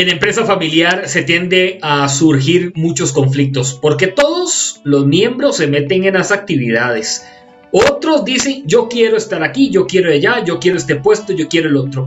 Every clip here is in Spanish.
En empresa familiar se tiende a surgir muchos conflictos porque todos los miembros se meten en las actividades. Otros dicen, yo quiero estar aquí, yo quiero allá, yo quiero este puesto, yo quiero el otro.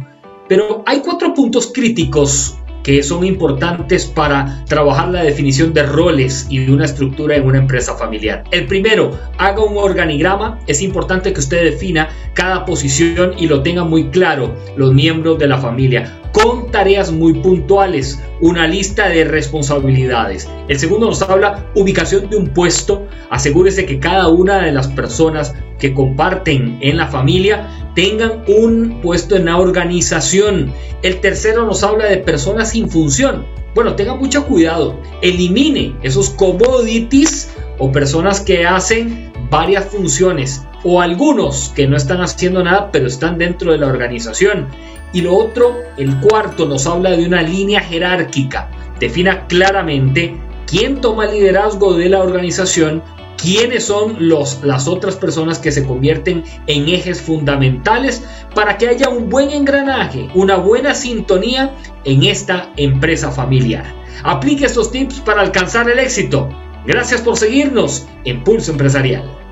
Pero hay cuatro puntos críticos que son importantes para trabajar la definición de roles y de una estructura en una empresa familiar. El primero, haga un organigrama. Es importante que usted defina cada posición y lo tenga muy claro los miembros de la familia con tareas muy puntuales, una lista de responsabilidades. El segundo nos habla ubicación de un puesto. Asegúrese que cada una de las personas que comparten en la familia tengan un puesto en la organización. El tercero nos habla de personas sin función. Bueno, tenga mucho cuidado. Elimine esos commodities o personas que hacen varias funciones o algunos que no están haciendo nada pero están dentro de la organización. Y lo otro, el cuarto, nos habla de una línea jerárquica. Defina claramente quién toma liderazgo de la organización, quiénes son los, las otras personas que se convierten en ejes fundamentales para que haya un buen engranaje, una buena sintonía en esta empresa familiar. Aplique estos tips para alcanzar el éxito. Gracias por seguirnos en Pulso Empresarial.